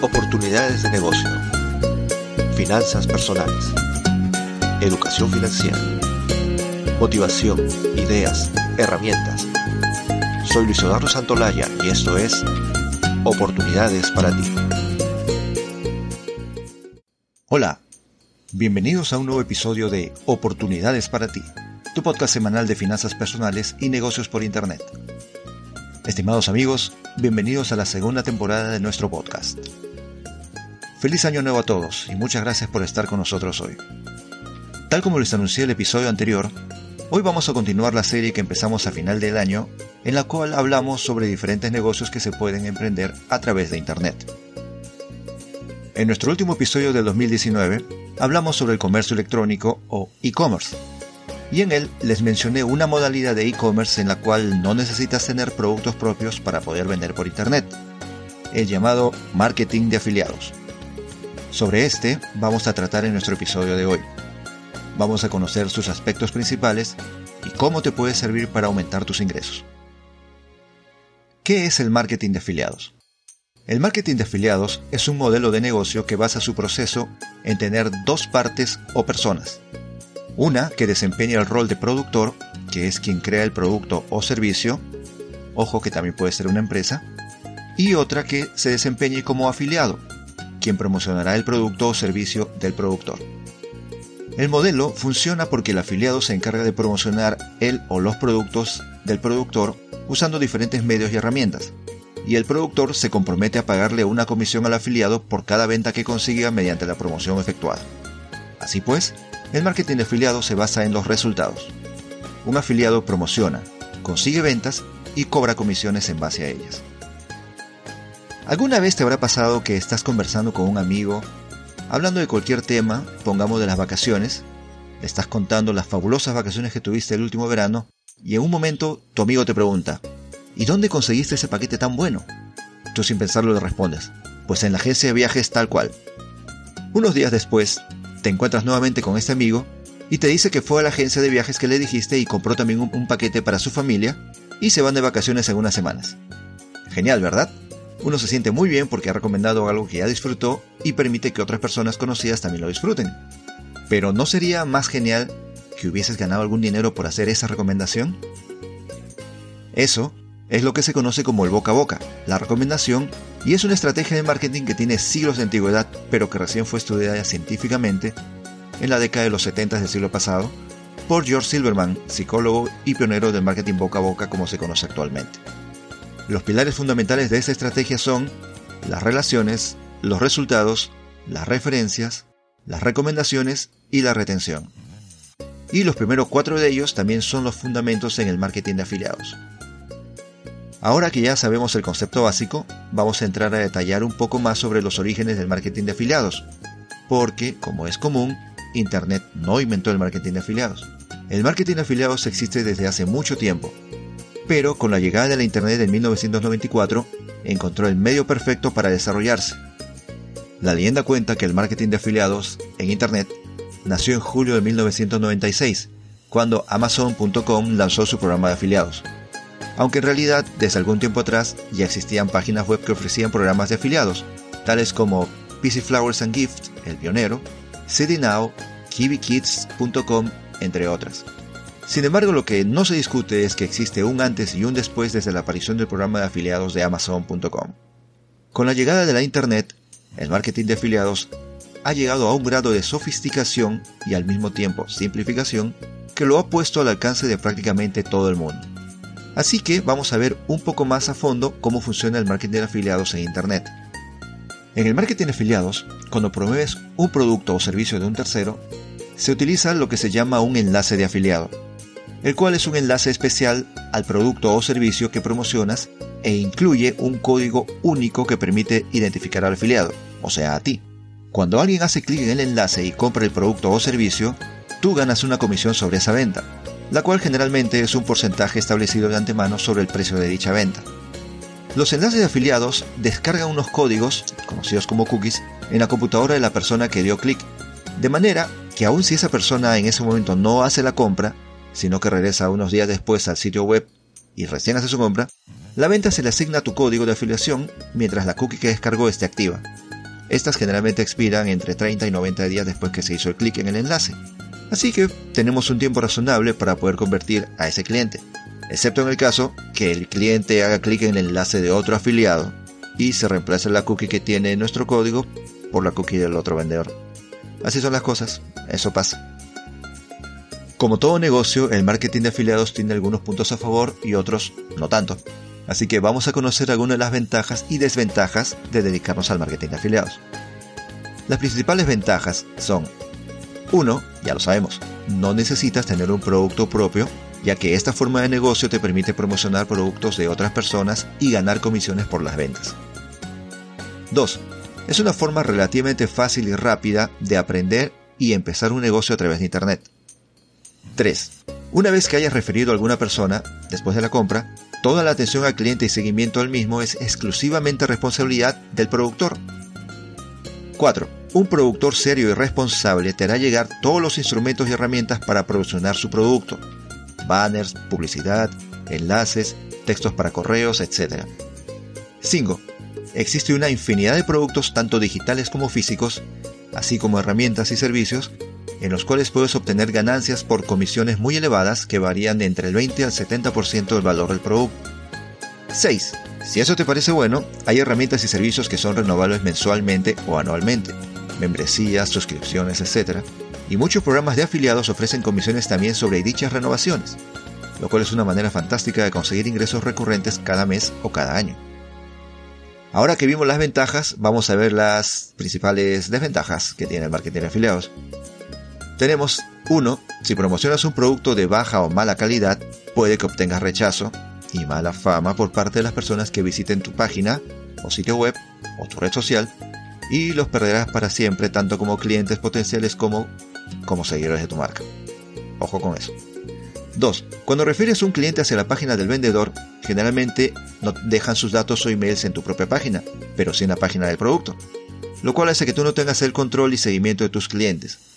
Oportunidades de negocio. Finanzas personales. Educación financiera. Motivación, ideas, herramientas. Soy Luis Eduardo Santolaya y esto es Oportunidades para ti. Hola, bienvenidos a un nuevo episodio de Oportunidades para ti, tu podcast semanal de finanzas personales y negocios por Internet. Estimados amigos, bienvenidos a la segunda temporada de nuestro podcast. Feliz año nuevo a todos y muchas gracias por estar con nosotros hoy. Tal como les anuncié el episodio anterior, hoy vamos a continuar la serie que empezamos a final del año, en la cual hablamos sobre diferentes negocios que se pueden emprender a través de Internet. En nuestro último episodio del 2019, hablamos sobre el comercio electrónico o e-commerce y en él les mencioné una modalidad de e-commerce en la cual no necesitas tener productos propios para poder vender por Internet, el llamado marketing de afiliados. Sobre este vamos a tratar en nuestro episodio de hoy. Vamos a conocer sus aspectos principales y cómo te puede servir para aumentar tus ingresos. ¿Qué es el marketing de afiliados? El marketing de afiliados es un modelo de negocio que basa su proceso en tener dos partes o personas, una que desempeña el rol de productor, que es quien crea el producto o servicio, ojo que también puede ser una empresa, y otra que se desempeñe como afiliado, quien promocionará el producto o servicio del productor. El modelo funciona porque el afiliado se encarga de promocionar el o los productos del productor usando diferentes medios y herramientas, y el productor se compromete a pagarle una comisión al afiliado por cada venta que consiga mediante la promoción efectuada. Así pues, el marketing de afiliados se basa en los resultados. Un afiliado promociona, consigue ventas y cobra comisiones en base a ellas. ¿Alguna vez te habrá pasado que estás conversando con un amigo, hablando de cualquier tema, pongamos de las vacaciones, le estás contando las fabulosas vacaciones que tuviste el último verano, y en un momento tu amigo te pregunta, ¿y dónde conseguiste ese paquete tan bueno? Tú sin pensarlo le respondes, pues en la agencia de viajes tal cual. Unos días después, te encuentras nuevamente con este amigo y te dice que fue a la agencia de viajes que le dijiste y compró también un, paquete para su familia y se van de vacaciones en unas semanas. Genial, ¿verdad? Uno se siente muy bien porque ha recomendado algo que ya disfrutó y permite que otras personas conocidas también lo disfruten. Pero ¿no sería más genial que hubieses ganado algún dinero por hacer esa recomendación? Eso es lo que se conoce como el boca a boca, la recomendación, y es una estrategia de marketing que tiene siglos de antigüedad, pero que recién fue estudiada científicamente en la década de los 70 del siglo pasado por George Silverman, psicólogo y pionero del marketing boca a boca como se conoce actualmente. Los pilares fundamentales de esta estrategia son las relaciones, los resultados, las referencias, las recomendaciones y la retención. Y los primeros cuatro de ellos también son los fundamentos en el marketing de afiliados. Ahora que ya sabemos el concepto básico, vamos a entrar a detallar un poco más sobre los orígenes del marketing de afiliados, porque, como es común, Internet no inventó el marketing de afiliados. El marketing de afiliados existe desde hace mucho tiempo, pero con la llegada de la Internet en 1994, encontró el medio perfecto para desarrollarse. La leyenda cuenta que el marketing de afiliados en Internet nació en julio de 1996, cuando Amazon.com lanzó su programa de afiliados aunque en realidad desde algún tiempo atrás ya existían páginas web que ofrecían programas de afiliados, tales como PC Flowers and Gift, el pionero, CityNow, KiwiKids.com, entre otras. Sin embargo, lo que no se discute es que existe un antes y un después desde la aparición del programa de afiliados de Amazon.com. Con la llegada de la Internet, el marketing de afiliados ha llegado a un grado de sofisticación y al mismo tiempo simplificación que lo ha puesto al alcance de prácticamente todo el mundo. Así que vamos a ver un poco más a fondo cómo funciona el marketing de afiliados en Internet. En el marketing de afiliados, cuando promueves un producto o servicio de un tercero, se utiliza lo que se llama un enlace de afiliado, el cual es un enlace especial al producto o servicio que promocionas e incluye un código único que permite identificar al afiliado, o sea, a ti. Cuando alguien hace clic en el enlace y compra el producto o servicio, tú ganas una comisión sobre esa venta la cual generalmente es un porcentaje establecido de antemano sobre el precio de dicha venta. Los enlaces de afiliados descargan unos códigos, conocidos como cookies, en la computadora de la persona que dio clic, de manera que aun si esa persona en ese momento no hace la compra, sino que regresa unos días después al sitio web y recién hace su compra, la venta se le asigna tu código de afiliación mientras la cookie que descargó esté activa. Estas generalmente expiran entre 30 y 90 días después que se hizo el clic en el enlace. Así que tenemos un tiempo razonable para poder convertir a ese cliente, excepto en el caso que el cliente haga clic en el enlace de otro afiliado y se reemplace la cookie que tiene nuestro código por la cookie del otro vendedor. Así son las cosas, eso pasa. Como todo negocio, el marketing de afiliados tiene algunos puntos a favor y otros no tanto. Así que vamos a conocer algunas de las ventajas y desventajas de dedicarnos al marketing de afiliados. Las principales ventajas son 1. Ya lo sabemos, no necesitas tener un producto propio, ya que esta forma de negocio te permite promocionar productos de otras personas y ganar comisiones por las ventas. 2. Es una forma relativamente fácil y rápida de aprender y empezar un negocio a través de Internet. 3. Una vez que hayas referido a alguna persona, después de la compra, toda la atención al cliente y seguimiento del mismo es exclusivamente responsabilidad del productor. 4. Un productor serio y responsable te hará llegar todos los instrumentos y herramientas para promocionar su producto. Banners, publicidad, enlaces, textos para correos, etc. 5. Existe una infinidad de productos tanto digitales como físicos, así como herramientas y servicios, en los cuales puedes obtener ganancias por comisiones muy elevadas que varían de entre el 20 al 70% del valor del producto. 6. Si eso te parece bueno, hay herramientas y servicios que son renovables mensualmente o anualmente, membresías, suscripciones, etc. Y muchos programas de afiliados ofrecen comisiones también sobre dichas renovaciones, lo cual es una manera fantástica de conseguir ingresos recurrentes cada mes o cada año. Ahora que vimos las ventajas, vamos a ver las principales desventajas que tiene el marketing de afiliados. Tenemos 1. Si promocionas un producto de baja o mala calidad, puede que obtengas rechazo y mala fama por parte de las personas que visiten tu página o sitio web o tu red social y los perderás para siempre tanto como clientes potenciales como como seguidores de tu marca. Ojo con eso. 2. Cuando refieres un cliente hacia la página del vendedor, generalmente no dejan sus datos o emails en tu propia página, pero sí en la página del producto, lo cual hace que tú no tengas el control y seguimiento de tus clientes.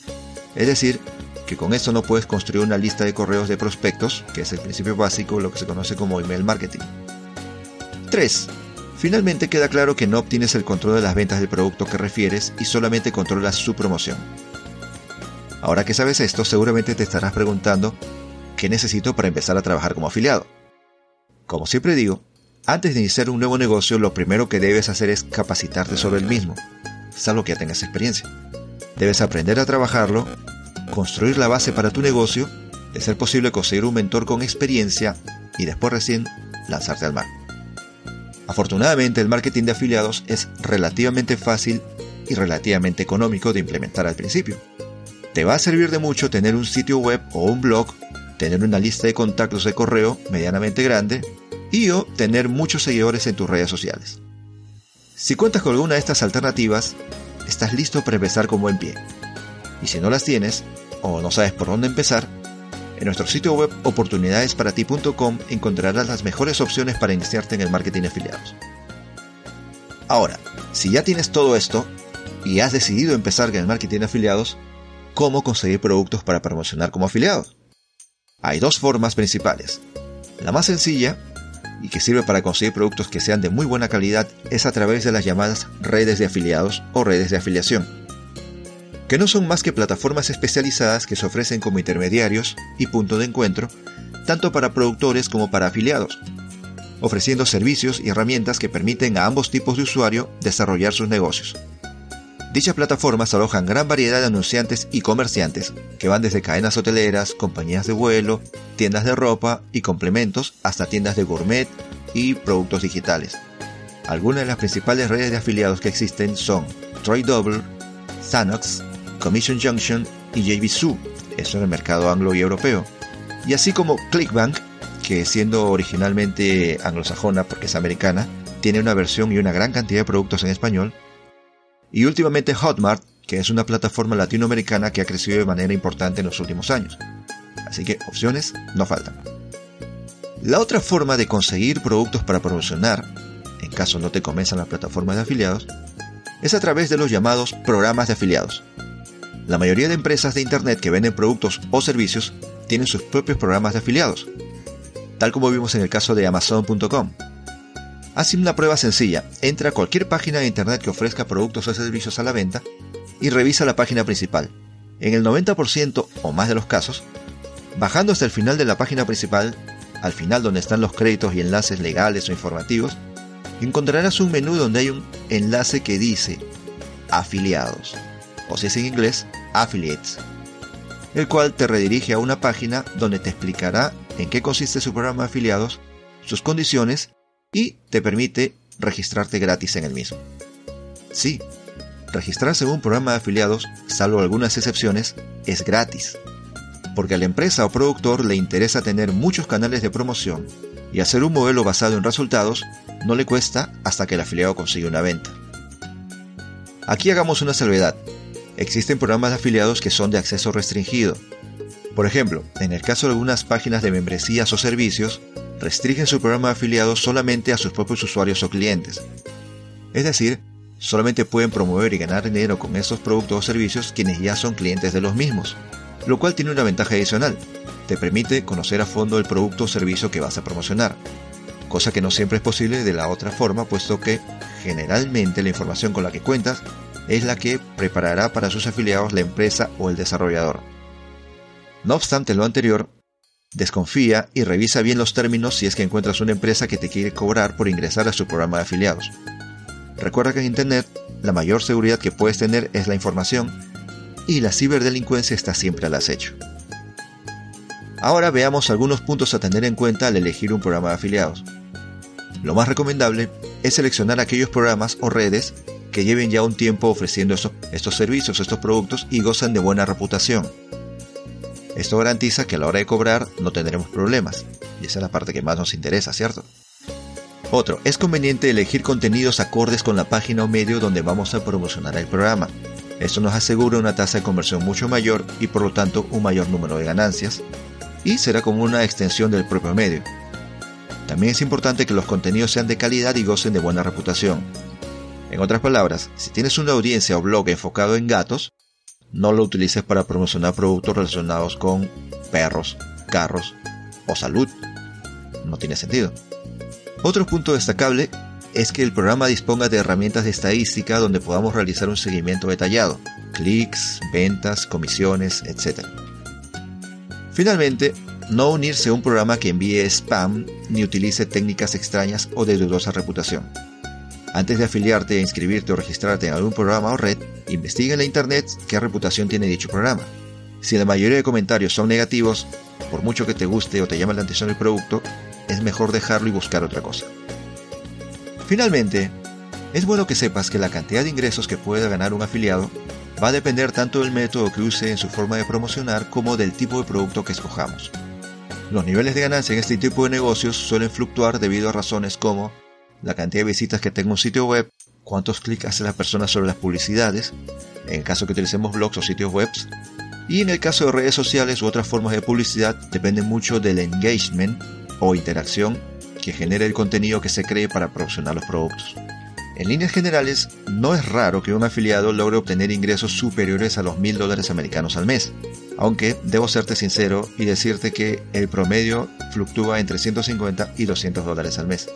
Es decir, que con esto no puedes construir una lista de correos de prospectos, que es el principio básico de lo que se conoce como email marketing. 3. Finalmente queda claro que no obtienes el control de las ventas del producto que refieres y solamente controlas su promoción. Ahora que sabes esto, seguramente te estarás preguntando, ¿qué necesito para empezar a trabajar como afiliado? Como siempre digo, antes de iniciar un nuevo negocio, lo primero que debes hacer es capacitarte sobre el mismo, salvo que ya tengas experiencia. Debes aprender a trabajarlo, construir la base para tu negocio, de ser posible conseguir un mentor con experiencia y después recién lanzarte al mar. Afortunadamente el marketing de afiliados es relativamente fácil y relativamente económico de implementar al principio. Te va a servir de mucho tener un sitio web o un blog, tener una lista de contactos de correo medianamente grande y o tener muchos seguidores en tus redes sociales. Si cuentas con alguna de estas alternativas, estás listo para empezar con buen pie. Y si no las tienes, o no sabes por dónde empezar, en nuestro sitio web oportunidadesparati.com encontrarás las mejores opciones para iniciarte en el marketing de afiliados. Ahora, si ya tienes todo esto y has decidido empezar en el marketing de afiliados, ¿cómo conseguir productos para promocionar como afiliado? Hay dos formas principales. La más sencilla y que sirve para conseguir productos que sean de muy buena calidad es a través de las llamadas redes de afiliados o redes de afiliación, que no son más que plataformas especializadas que se ofrecen como intermediarios y punto de encuentro, tanto para productores como para afiliados, ofreciendo servicios y herramientas que permiten a ambos tipos de usuario desarrollar sus negocios. Dichas plataformas alojan gran variedad de anunciantes y comerciantes, que van desde cadenas hoteleras, compañías de vuelo, tiendas de ropa y complementos, hasta tiendas de gourmet y productos digitales. Algunas de las principales redes de afiliados que existen son Troy Double, Zanox, Commission Junction y JVSU, eso en el mercado anglo y europeo, y así como Clickbank, que siendo originalmente anglosajona porque es americana, tiene una versión y una gran cantidad de productos en español, y últimamente Hotmart, que es una plataforma latinoamericana que ha crecido de manera importante en los últimos años. Así que opciones no faltan. La otra forma de conseguir productos para promocionar, en caso no te comenzan las plataformas de afiliados, es a través de los llamados programas de afiliados. La mayoría de empresas de Internet que venden productos o servicios tienen sus propios programas de afiliados, tal como vimos en el caso de Amazon.com. Haz una prueba sencilla. Entra a cualquier página de internet que ofrezca productos o servicios a la venta y revisa la página principal. En el 90% o más de los casos, bajando hasta el final de la página principal, al final donde están los créditos y enlaces legales o informativos, encontrarás un menú donde hay un enlace que dice afiliados, o si es en inglés, affiliates, el cual te redirige a una página donde te explicará en qué consiste su programa de afiliados, sus condiciones y te permite registrarte gratis en el mismo. Sí, registrarse en un programa de afiliados, salvo algunas excepciones, es gratis, porque a la empresa o productor le interesa tener muchos canales de promoción y hacer un modelo basado en resultados no le cuesta hasta que el afiliado consigue una venta. Aquí hagamos una salvedad. Existen programas de afiliados que son de acceso restringido. Por ejemplo, en el caso de algunas páginas de membresías o servicios, restringen su programa de afiliados solamente a sus propios usuarios o clientes. Es decir, solamente pueden promover y ganar dinero con esos productos o servicios quienes ya son clientes de los mismos, lo cual tiene una ventaja adicional. Te permite conocer a fondo el producto o servicio que vas a promocionar, cosa que no siempre es posible de la otra forma, puesto que generalmente la información con la que cuentas es la que preparará para sus afiliados la empresa o el desarrollador. No obstante lo anterior, Desconfía y revisa bien los términos si es que encuentras una empresa que te quiere cobrar por ingresar a su programa de afiliados. Recuerda que en Internet la mayor seguridad que puedes tener es la información y la ciberdelincuencia está siempre al acecho. Ahora veamos algunos puntos a tener en cuenta al elegir un programa de afiliados. Lo más recomendable es seleccionar aquellos programas o redes que lleven ya un tiempo ofreciendo estos servicios, estos productos y gozan de buena reputación esto garantiza que a la hora de cobrar no tendremos problemas, y esa es la parte que más nos interesa, ¿cierto? Otro, es conveniente elegir contenidos acordes con la página o medio donde vamos a promocionar el programa. Esto nos asegura una tasa de conversión mucho mayor y por lo tanto un mayor número de ganancias, y será como una extensión del propio medio. También es importante que los contenidos sean de calidad y gocen de buena reputación. En otras palabras, si tienes una audiencia o blog enfocado en gatos, no lo utilices para promocionar productos relacionados con perros, carros o salud. No tiene sentido. Otro punto destacable es que el programa disponga de herramientas de estadística donde podamos realizar un seguimiento detallado, clics, ventas, comisiones, etc. Finalmente, no unirse a un programa que envíe spam ni utilice técnicas extrañas o de dudosa reputación. Antes de afiliarte, inscribirte o registrarte en algún programa o red, investiga en la internet qué reputación tiene dicho programa. Si la mayoría de comentarios son negativos, por mucho que te guste o te llame la atención el producto, es mejor dejarlo y buscar otra cosa. Finalmente, es bueno que sepas que la cantidad de ingresos que pueda ganar un afiliado va a depender tanto del método que use en su forma de promocionar como del tipo de producto que escojamos. Los niveles de ganancia en este tipo de negocios suelen fluctuar debido a razones como la cantidad de visitas que tenga un sitio web, cuántos clics hace la persona sobre las publicidades, en caso que utilicemos blogs o sitios web, y en el caso de redes sociales u otras formas de publicidad depende mucho del engagement o interacción que genera el contenido que se cree para promocionar los productos. En líneas generales, no es raro que un afiliado logre obtener ingresos superiores a los mil dólares americanos al mes, aunque debo serte sincero y decirte que el promedio fluctúa entre 150 y 200 dólares al mes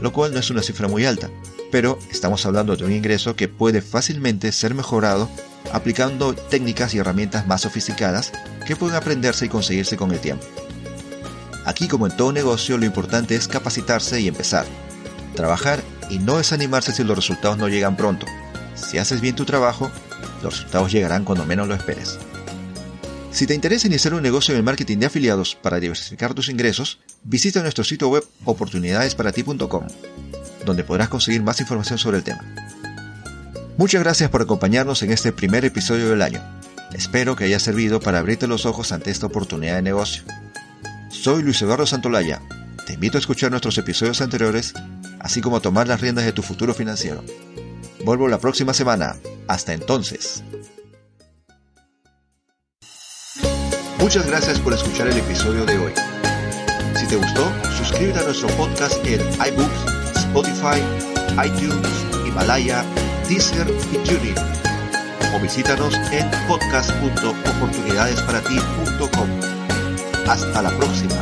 lo cual no es una cifra muy alta, pero estamos hablando de un ingreso que puede fácilmente ser mejorado aplicando técnicas y herramientas más sofisticadas que pueden aprenderse y conseguirse con el tiempo. Aquí como en todo negocio lo importante es capacitarse y empezar, trabajar y no desanimarse si los resultados no llegan pronto. Si haces bien tu trabajo, los resultados llegarán cuando menos lo esperes. Si te interesa iniciar un negocio en el marketing de afiliados para diversificar tus ingresos, visita nuestro sitio web oportunidadesparati.com, donde podrás conseguir más información sobre el tema. Muchas gracias por acompañarnos en este primer episodio del año. Espero que haya servido para abrirte los ojos ante esta oportunidad de negocio. Soy Luis Eduardo Santolaya. Te invito a escuchar nuestros episodios anteriores, así como a tomar las riendas de tu futuro financiero. Vuelvo la próxima semana. Hasta entonces. Muchas gracias por escuchar el episodio de hoy. Si te gustó, suscríbete a nuestro podcast en iBooks, Spotify, iTunes, Himalaya, Deezer y TuneIn. O visítanos en podcast.oportunidadesparati.com. Hasta la próxima.